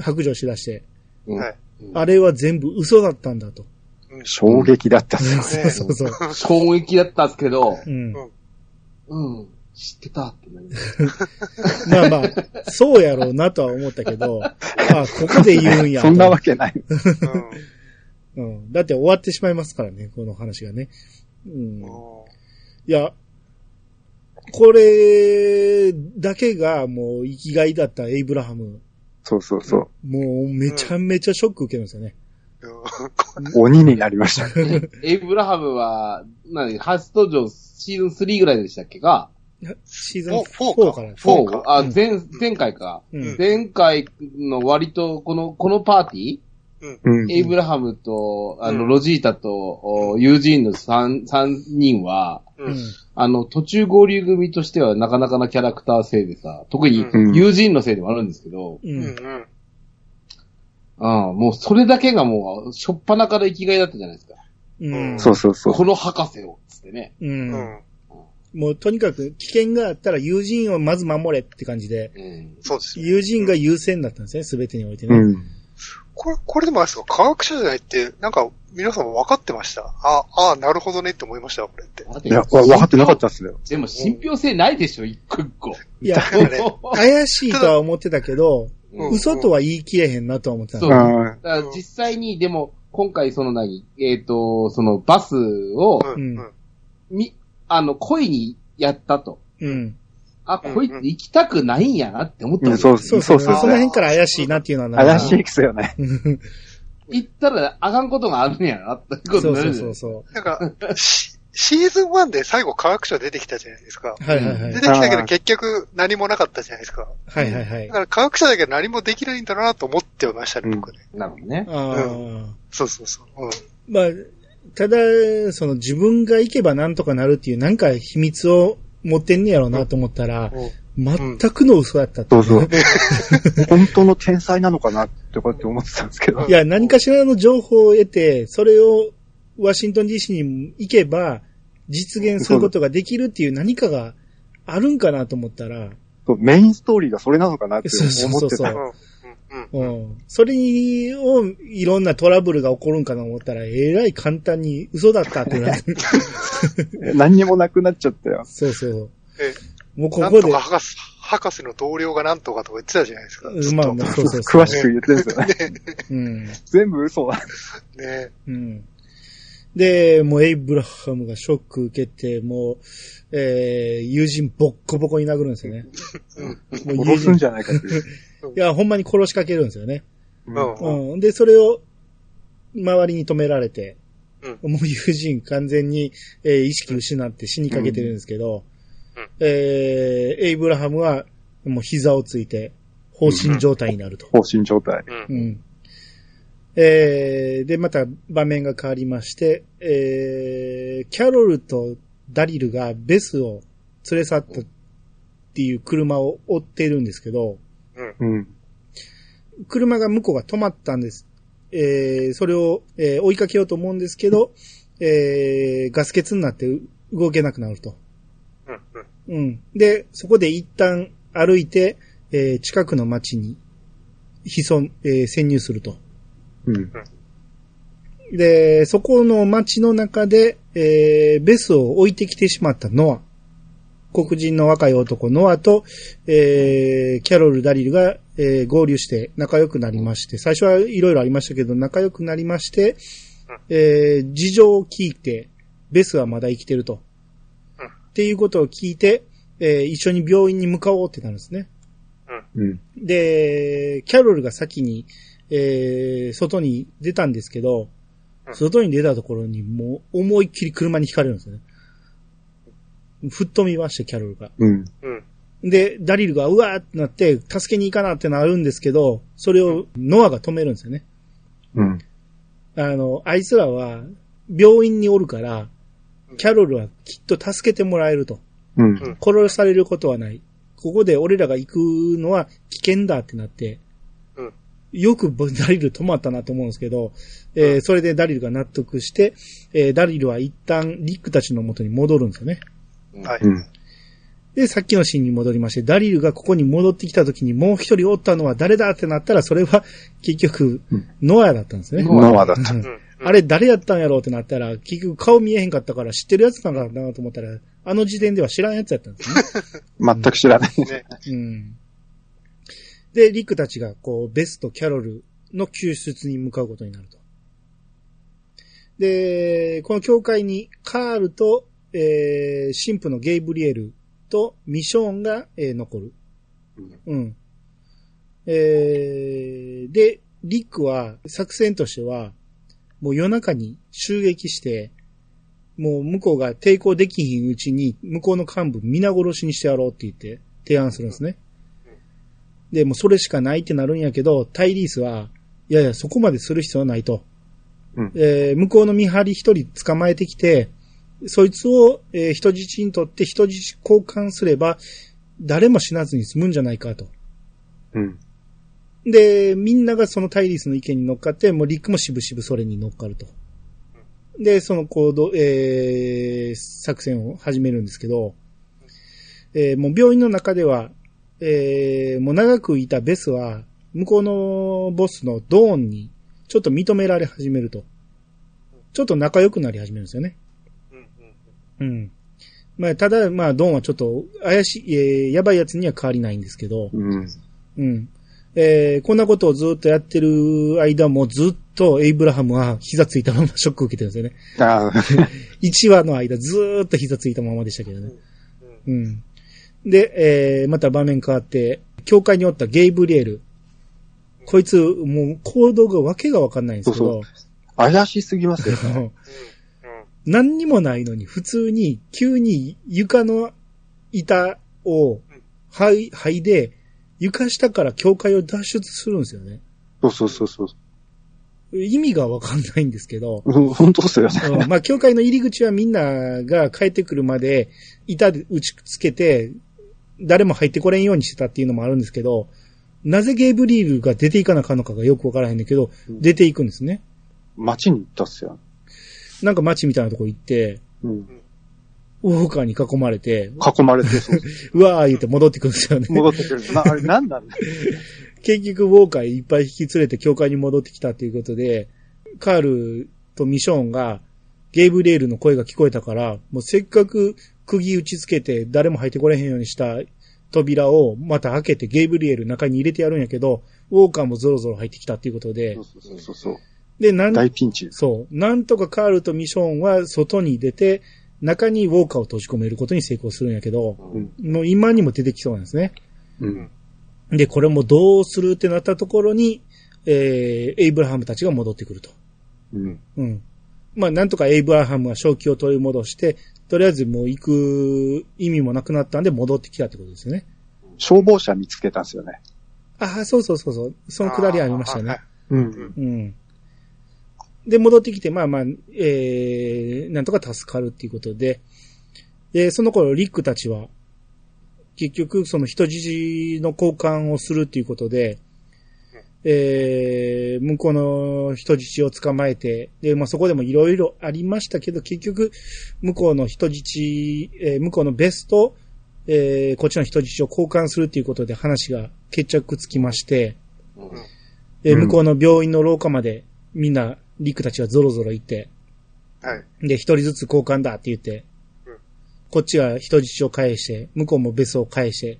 白状しだして、うんはい。あれは全部嘘だったんだと。うん衝撃だったっすよ。そうそうそう。衝撃だったんですけど、うん。うん、知ってたってなり *laughs* まあまあ、そうやろうなとは思ったけど、*laughs* あここで言うんやと。そんなわけない。うんうん。だって終わってしまいますからね、この話がね。うん。いや、これだけがもう生きがいだったエイブラハム。そうそうそう。もうめちゃめちゃショック受けるんですよね。鬼になりました。*laughs* エイブラハムは、何、初登場シーズン3ぐらいでしたっけか？シーズンフォーフォー4かからですフォーかあ、うん前、前回か。うん前回の割と、この、このパーティうんー、エイブラハムと、あの、うんロジータと、おユージーンの三、三人は、う。うんん。あの、途中合流組としてはなかなかなキャラクター性でさ、特にうんユージーンのせいでもあるんですけど、う。うんん。うん。うん、もうそれだけがもう、しょっぱなから生きがいだったじゃないですか。うん。そうそうそう。この博士を、つってね。う。うんん。もうとにかく危険があったら友人をまず守れって感じで、うん。そうですね。友人が優先だったんですね、すべてにおいてね。うん。これ、これでもあれですか？科学者じゃないって、なんか、皆さんも分かってました？あ、あなるほどねって思いました、これって。いや、わ分かってなかったっすよ。でも信憑性ないでしょ、一個一個。いや、ね怪しいとは思ってたけど、うん嘘とは言い切れへんなとは思ってたそう。実際に、でも、今回その何、えっ、と、そのバスを、うん。み、あの、恋にやったと。うん。あ、うんこいつ行きたくないんやなって思ったわけそうそうそうう。そそうその辺から怪しいなっていうのはな怪しいっすよね。*laughs* 行ったらあかんことがあるんやなってことそうそうになるじゃないそうそなんか、シシーズン1で最後科学者出てきたじゃないですか。う。はいはいはい出。てきたけど結局何もなかったじゃないですか。はいはいはいだ。から科学者だけど何もできないんだなと思ってましたね、うん僕ね。なるほどね。ああ。そうそうそう。うん。まあ、ただ、その自分が行けばなんとかなるっていうなんか秘密を持ってんねやろうなと思ったら、全くの嘘だったってそいうそう。*laughs* 本当の天才なのかなってこうやって思ってたんですけどい。や、何かしらの情報を得て、それをワシントン DC に行けば実現することができるっていう何かがあるんかなと思ったら、メインストーリーがそれなのかなってそうそう思ってたそうそう。うん。うん。うん。それに、を、いろんなトラブルが起こるんかなと思ったら、えらい簡単に嘘だったってなって。*laughs* 何にもなくなっちゃったよ。そうそう。え、もうここでなんとか、博士、博士の同僚がなんとかとか言ってたじゃないですか。うんまあまあ、そうそうそう。詳しく言ってるんですよね。うん。全部嘘だ。ねうん。で、もうエイブラハムがショック受けて、もう、えー、友人ボッコボコに殴るんですよね。もう友人殺すんじゃないかって *laughs* いや、ほんまに殺しかけるんですよね。うん。で、それを、周りに止められて、うもう友人完全に、えー意識失って死にかけてるんですけど、うんえーエイブラハムは、もう膝をついて、放心状態になると。放心状態。うん。うん。えー、で、また場面が変わりまして、えー、キャロルとダリルがベスを連れ去ったっていう車を追ってるんですけど、うん。車が向こうが止まったんです。えー、それを、えー追いかけようと思うんですけど、えー、ガス欠になって動けなくなると。うん。うん。うん。で、そこで一旦歩いて、えー近くの町に潜ん、えー潜入すると。うん。で、そこの町の中で、えーベスを置いてきてしまったノア。黒人の若い男ノアと、えーキャロル・ダリルが、えー合流して仲良くなりまして、最初はいろいろありましたけど、仲良くなりまして、えー事情を聞いて、ベスはまだ生きてると。うんっていうことを聞いて、えー一緒に病院に向かおうってなるんですね。うん。で、キャロルが先に、えー外に出たんですけど、うん外に出たところにもう思いっきり車にひかれるんですよね。吹っ飛びまして、キャロルが。うん。うん。で、ダリルがうわーってなって、助けに行かなってなるんですけど、それをノアが止めるんですよね。うん。あの、あいつらは病院におるから、キャロルはきっと助けてもらえると。うん。殺されることはない。ここで俺らが行くのは危険だってなって、うんよくダリル止まったなと思うんですけど、えーそれでダリルが納得して、えーダリルは一旦リックたちの元に戻るんですよね。はい。うん。で、さっきのシーンに戻りまして、ダリルがここに戻ってきた時にもう一人おったのは誰だってなったら、それは結局うん、ノアだったんですね。ノアだった。あれ誰やったんやろうってなったら、結局顔見えへんかったから知ってるやつなのかなと思ったら、あの時点では知らんやつやったんですね。*laughs* 全く知らない。ね。*laughs* うん。で、リックたちが、こう、ベスとキャロルの救出に向かうことになると。で、この教会に、カールと、えー、神父のゲイブリエルとミショーンが、えー残る。うん。えー、で、リックは、作戦としては、もう夜中に襲撃して、もう向こうが抵抗できひんうちに、向こうの幹部皆殺しにしてやろうって言って提案するんですね。で、もうそれしかないってなるんやけど、タイリースは、いやいや、そこまでする必要はないと。うんえー向こうの見張り一人捕まえてきて、そいつを、えー人質にとって人質交換すれば、誰も死なずに済むんじゃないかと。うん。で、みんながそのタイリースの意見に乗っかって、もうリックもしぶしぶそれに乗っかると。で、その行動、えー、作戦を始めるんですけど、えーもう病院の中では、えーもう長くいたベスは、向こうのボスのドーンに、ちょっと認められ始めると。ちょっと仲良くなり始めるんですよね。うん。まあ、ただ、まあ、ドーンはちょっと怪しい、えーやばいやつには変わりないんですけど、うん。うん。えーこんなことをずっとやってる間もずっとエイブラハムは膝ついたままショックを受けてるんですよね。ああ、*laughs* 1話の間ずーっと膝ついたままでしたけどね。うん。で、えーまた場面変わって、教会におったゲイブリエル。こいつ、もう行動がわけがわかんないんですけど、怪しすぎますよ。うん。何にもないのに、普通に、急に床の板を、はい、はいで、床下から教会を脱出するんですよね。そうそうそうそう。意味がわかんないんですけど、うん本当ですよね。うんまあ、教会の入り口はみんなが帰ってくるまで、板で打ちつけて、誰も入ってこれんようにしてたっていうのもあるんですけど、なぜゲイブリールが出ていかなあかんのかがよくわからへんねんけど、うん出ていくんですね。街に行ったっすよ。なんか街みたいなとこ行って、うん。ウォーカーに囲まれて、囲まれて、そううわー言って戻ってくるんですよね。戻ってくる。な、あれ何なん？だ結局、ウォーカーいっぱい引き連れて教会に戻ってきたっていうことで、カールとミショーンが、ゲイブリエルの声が聞こえたから、もうせっかく釘打ちつけて誰も入ってこれへんようにした扉をまた開けてゲイブリエル中に入れてやるんやけど、ウォーカーもゾロゾロ入ってきたっていうことでそう、そうそうそう。で、なん、大ピンチ。そう、なんとかカールとミショーンは外に出て、中にウォーカーを閉じ込めることに成功するんやけど、うん。もう今にも出てきそうなんですね。うん。で、これもどうするってなったところに、えー、エイブラハムたちが戻ってくると。うん。うん。まあ、なんとかエイブラハムは正気を取り戻して、とりあえずもう行く意味もなくなったんで戻ってきたってことですよね。消防車見つけたんですよね。ああ、そうそうそうそう。そのくだりありましたね。うん。うん。で、戻ってきて、まあまあ、えー、なんとか助かるっていうことで、で、その頃、リックたちは、結局、その人質の交換をするっていうことで、ええー、向こうの人質を捕まえて、で、まあ、そこでもいろいろありましたけど、結局、向こうの人質、えー向こうのベスト、えーこっちの人質を交換するっていうことで話が決着つきまして、うん。で、うん向こうの病院の廊下までみんな、リクたちがゾロゾロ行って、はい。で、一人ずつ交換だって言って、うんこっちは人質を返して、向こうもベスを返して、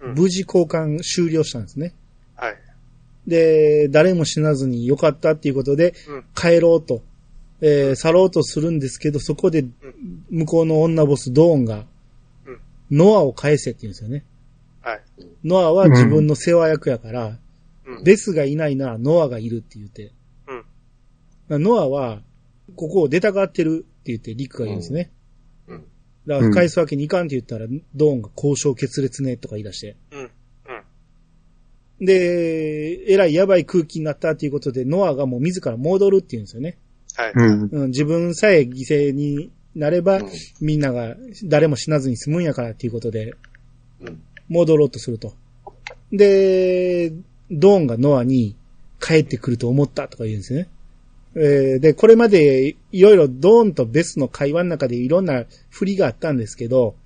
うん無事交換終了したんですね。はい。で、誰も死なずに良かったっていうことで、うん。帰ろうと、えー去ろうとするんですけど、そこで、向こうの女ボス、ドーンがうん、ノアを返せって言うんですよね。はい。ノアは自分の世話役やから、うん。ベスがいないならノアがいるって言って。うん。ノアは、ここを出たがってるって言って、リクが言うんですね。うんだから返すわけにいかんって言ったら、ドーンが交渉決裂ねとか言い出して。うん。うん。で、えらいやばい空気になったっていうことで、ノアがもう自ら戻るって言うんですよね。はい。うん。うん、自分さえ犠牲になれば、うんみんなが誰も死なずに済むんやからっていうことで、うん戻ろうとすると。で、ドーンがノアに帰ってくると思ったとか言うんですね。えーで、これまでいろいろドーンとベスの会話の中でいろんな振りがあったんですけど、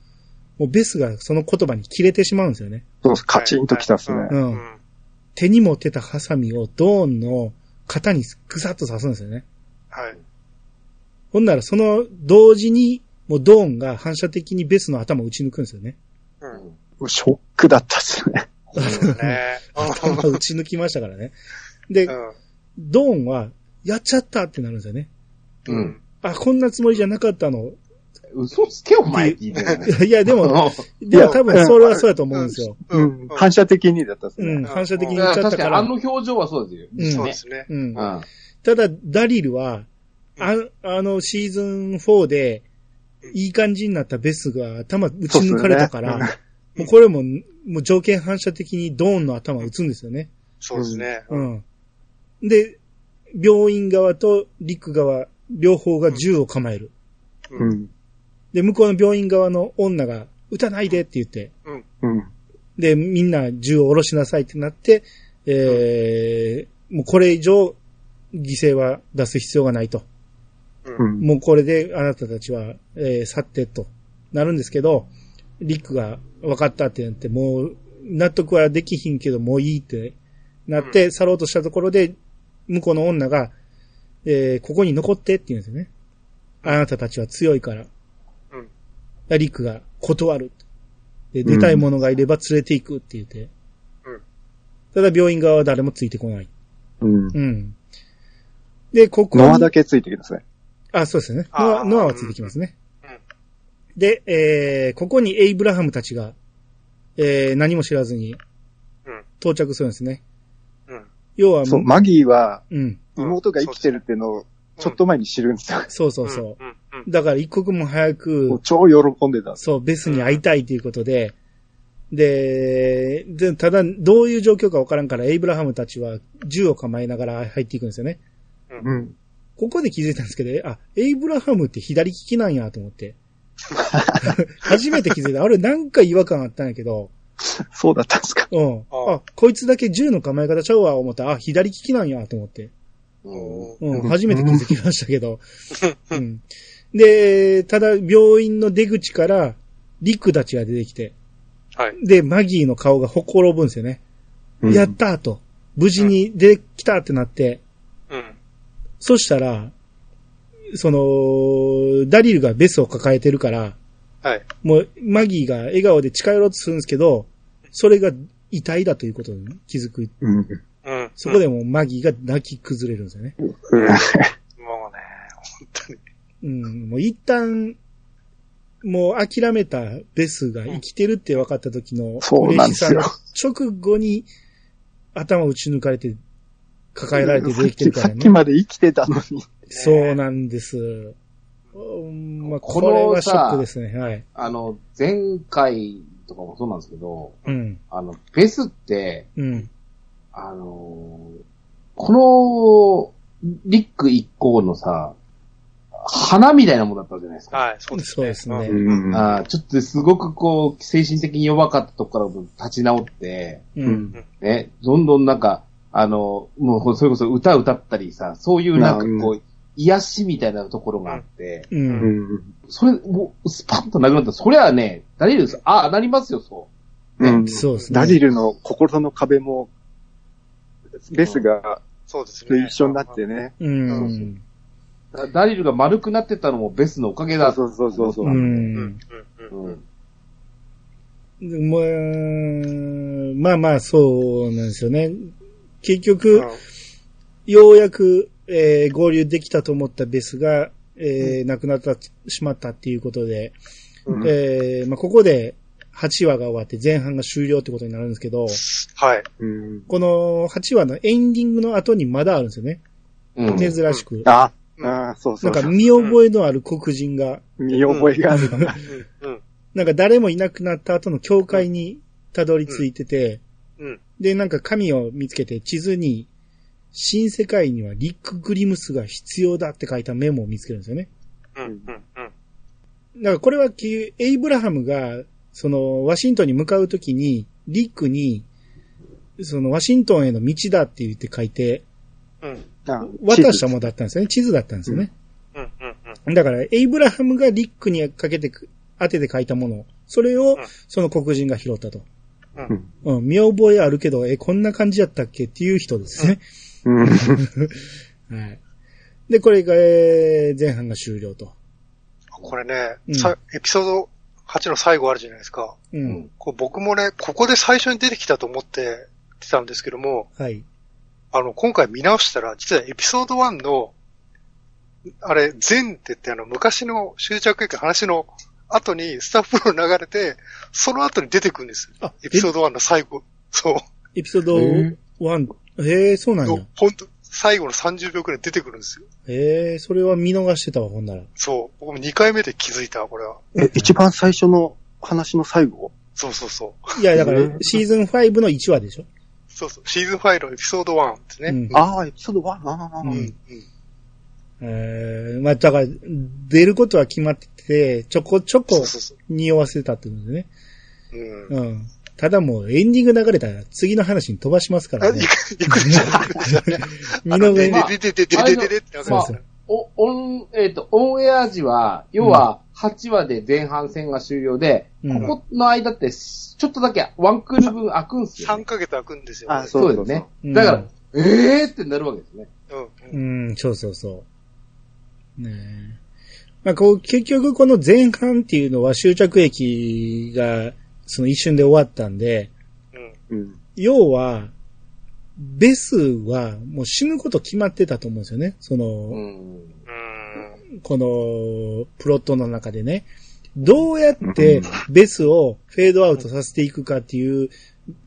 もうベスがその言葉に切れてしまうんですよね。そうです。カチンときたっすね。はいうんうん。手に持ってたハサミをドーンの肩にぐさっと刺すんですよね。はい。ほんならその同時に、もうドーンが反射的にベスの頭を打ち抜くんですよね。うん。ショックだったっすね。そうですね。*laughs* 頭打ち抜きましたからね。で、うん。ドーンは、やっちゃったってなるんですよね。う。うんん。あ、こんなつもりじゃなかったの。嘘つけお前って言って。いや、でも、でも多分それはそうやと思うんですよ。うん。反射的にだったっすうん、ね。反射的に言っちゃったから。確かにあの表情はそうですよ。うんそうですね。うん。うん。ただ、ダリルは、ああのシーズン4で、いい感じになったベスが頭打ち抜かれたから、もうこれも、もう条件反射的にドーンの頭を打つんですよね。そうですね。うん。で、病院側と陸側、両方が銃を構える。うん。で、向こうの病院側の女が、撃たないでって言って、うん。で、みんな銃を下ろしなさいってなって、えー、もうこれ以上、犠牲は出す必要がないと。うん。もうこれであなたたちは、えー去ってとなるんですけど、リックが分かったってなって、もう納得はできひんけどもういいってなって、去ろうとしたところで、向こうの女が、えーここに残ってって言うんですよね。あなたたちは強いから。うん。リックが断る。で、出たい者がいれば連れて行くって言って。うん。ただ病院側は誰もついてこない。うん。うん。で、ここにノアだけついてきますね。あ、そうですね。ノア、ノアはついてきますね。うんで、えー、ここにエイブラハムたちが、えー、何も知らずにうん。到着するんですね。うん。要は、そう、マギーはうん。妹が生きてるっていうのをちょっと前に知るんですよ。そうそうそう。うん。うん。だから一刻も早く、超喜んでた。そう、ベスに会いたいということで、で、で、ただ、どういう状況かわからんから、エイブラハムたちは銃を構えながら入っていくんですよね。うん。ここで気づいたんですけど、あ、エイブラハムって左利きなんやと思って。*laughs* 初めて気づいた。あれなんか違和感あったんやけど、*laughs* そうだったんですか？うん。ああ、こいつだけ銃の構え方ちゃうわ、思ったら、あ、左利きなんやと思って。うんうん、初めて気づきましたけど。*laughs* うん。で、ただ、病院の出口から、リックたちが出てきて、はい。で、マギーの顔がほころぶんですよね。うんやったーと。無事に出てきたってなって、うん。そしたら、その、ダリルがベスを抱えてるから、はい。もう、マギーが笑顔で近寄ろうとするんですけど、それが遺体だということに気づく。うん。うん。そこでもうマギーが泣き崩れるんですよね。もうね、本当に。うん、もう一旦、もう諦めたベスが生きてるって分かった時の嬉しさの直後に頭打ち抜かれて、抱えられて出てきてるかさらね。*laughs* っきまで生きてたのに。そうなんです。うんまあ、ここれはのさショックですね。はい。あの、前回とかもそうなんですけど、うん。あの、ベスって、うん。あのーこの、リック一行のさ、花みたいなものだったじゃないですか。はい、そうですね。そうですねうんあーちょっとすごくこう、精神的に弱かったところから立ち直って、う。うんん。ね、どんどんなんか、あの、もうそれこそ歌歌ったりさ、そういうなんかこう、癒しみたいなところがあって、う。うん。ん。それ、もう、スパッとなくなった。ら、そりゃあね、ダリルです。ああ、なりますよ、そう。ん。そうですね。ダリルの心の壁も、ベスがそうですね。一緒になってね。うん。う。ダダリルが丸くなってたのもベスのおかげだ。そうそうそうそう。ううん。ん。うん。うん。うん。まあ、まあまあ、そうなん。ですよね。結局、ようやく、えー合流できたと思ったベスが、えー亡くなってしまったっていうことで、うんえーまあ、ここで8話が終わって前半が終了ってことになるんですけど、はい。うん。この8話のエンディングの後にまだあるんですよね。うん。珍しく。あ、あそうそう。なか見覚えのある黒人が、見覚えがある。うん。うん。*laughs* なんか誰もいなくなった後の教会にたどり着いてて、うん。で、なんか紙を見つけて地図に、新世界にはリック・グリムスが必要だって書いたメモを見つけるんですよね。うん。うん。だからこれはきエイブラハムが、その、ワシントンに向かうときに、リックに、その、ワシントンへの道だって言って書いて、うん。あ渡したものだったんですよね。地図だったんですよね。うん。うん。だから、エイブラハムがリックにかけてく、当てて書いたもの、それをうん、その黒人が拾ったと。うん。うん、見覚えあるけど、え、こんな感じやったっけ？っていう人ですね。うん。*laughs* はい。で、これが、えー前半が終了と。これねうん、さエピソード8の最後あるじゃないですか。う。うんん。こう僕もね、ここで最初に出てきたと思ってたんですけども、はい。あの、今回見直したら、実はエピソード1の、あれ、前って言ってあの、昔の終着駅話の後にスタッフの流れて、その後に出てくるんです。あ、エピソード1の最後。そう。エピソードへ1。へえ、そうなんや。ほんと、最後の30秒くらい出てくるんですよ。へえ、それは見逃してたわ、ほんなら。そう。僕も2回目で気づいたわ、これは。え、一番最初の話の最後？そうそうそう。いや、だからシーズン5の1話でしょ？そうそう。シーズン5のエピソード1ですね。うんああ、エピソード1。ああ、うん。ううんん。えー、まあ、だから、出ることは決まってて、ちょこちょこそうそうそう。匂わせたってことでね。うん。うん。ただもうエンディング流れたら次の話に飛ばしますか、らねい。く、いくんじゃない見逃で、ででででででってわかりますそうそうお、オン、えっ、と、オンエア時は、要は、8話で前半戦が終了で、うんここの間って、ちょっとだけワンクール分開くんすよ、3。ヶ月空くんですよ。あそうですね。だから、えーってなるわけですね。うん。うん。そうそうそう。ね。まあ、こう、結局この前半っていうのは終着駅が、その一瞬で終わったんで、うん。うん。要は、ベスはもう死ぬこと決まってたと思うんですよね。その、うん。うん。この、プロットの中でね。どうやってベスをフェードアウトさせていくかっていう、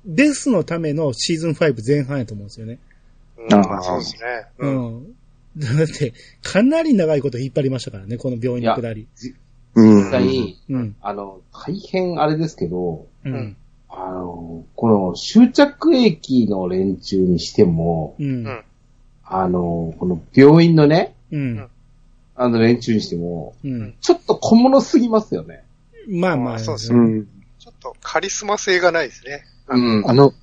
ベスのためのシーズン5前半やと思うんですよね。うん。あーそうですね。ううん。ん。だって、かなり長いこと引っ張りましたからね、この病院のくだり。うん実際に、うん。あの、大変あれですけど、うん。あの、この終着駅の連中にしても、うん。うんあの、この病院のね、うん。あの連中にしても、うん。ちょっと小物すぎますよね。まあまあ。そうですうん。ちょっとカリスマ性がないですね。うんあの、うん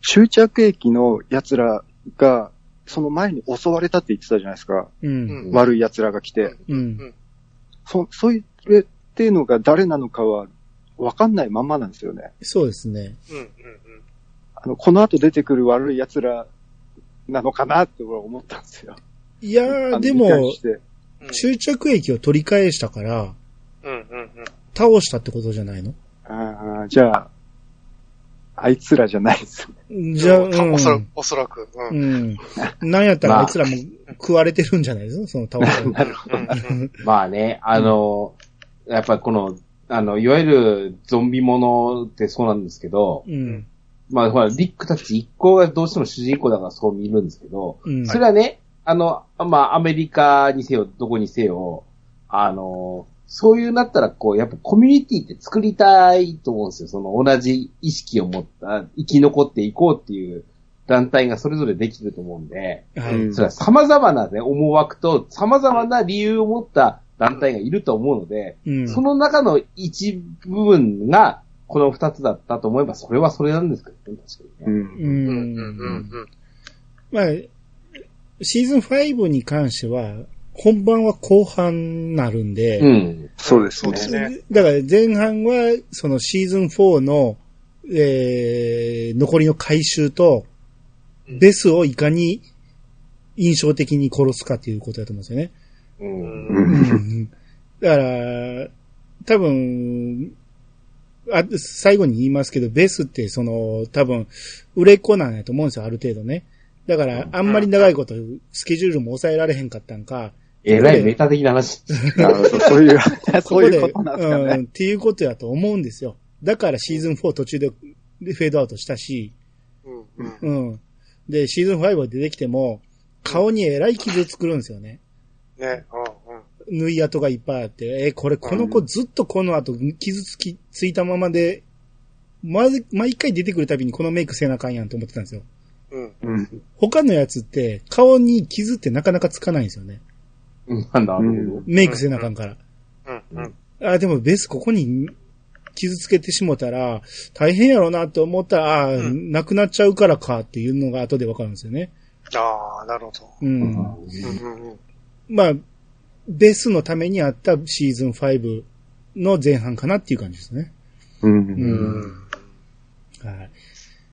終着駅の奴らが、その前に襲われたって言ってたじゃないですか。うん。うん悪い奴らが来て。うん。そ、そういうっていうのが誰なのかはわかんないまんまなんですよね。そうですね。うん。うん。あの、この後出てくる悪い奴らなのかなって俺は思ったんですよ。いやあー、のでも。終着駅を取り返したから、うん。うん。うん。倒したってことじゃないの？ああ、じゃあ、あいつらじゃないですね。じゃあ、うんおそらくうん。、おそらく。う。うんん。なんやったらあいつらも食われてるんじゃないですかその倒した *laughs* なるほど。うん。まあね、あの、やっぱりこの、あの、いわゆるゾンビものってそうなんですけど、うん。まあほら、リックたち一行がどうしても主人公だからそう見るんですけど、うん。それはね、あの、まあアメリカにせよ、どこにせよ、あの、そういうなったら、こう、やっぱコミュニティって作りたいと思うんですよ。その同じ意識を持った、生き残っていこうっていう団体がそれぞれできると思うんで、はい。うんそれは様々なね、思惑と様々な理由を持った団体がいると思うので、うん。その中の一部分がこの二つだったと思えば、それはそれなんですけどね、確かにね。うん。う。うん。うん。うん。ん。まあ、シーズン5に関しては、本番は後半になるん。で、うん。そうですねそうで。すね。だから前半は、そのシーズン4の、えー、残りの回収と、うん。ベスをいかに印象的に殺すかっていうことだと思うん。ですよね。うん。う。うんんだから、多分、あ、最後に言いますけど、ベスってその、多分、売れっ子なんやと思うんですよ、ある程度ね。だから、あんまり長いこと、スケジュールも抑えられへんかったんか、えらいメタ的な話。*laughs* そういう、こそういうことなんですかうん、ね。っていうことやと思うんですよ。だからシーズン4途中ででフェードアウトしたし、うんうん。うん。で、シーズン5が出てきても、顔にえらい傷作るんですよね。ね。うんうん。縫い跡がいっぱいあって、え、これこの子ずっとこの後傷つき、ついたままで、まず、毎回出てくるたびにこのメイクせなあかんやんと思ってたんですよ。うん。うん。他のやつって、顔に傷ってなかなかつかないんですよね。うんなんだ、メイクせなあかんから。うんうん。あ、でもベースここに傷つけてしもたら、大変やろうなって思ったら、あ、うんなくなっちゃうからかっていうのが後でわかるんですよね。ああ、なるほど。うん。うんうんうんうん。まあ、ベースのためにあったシーズン5の前半かなっていう感じですね。う。うんん。はい。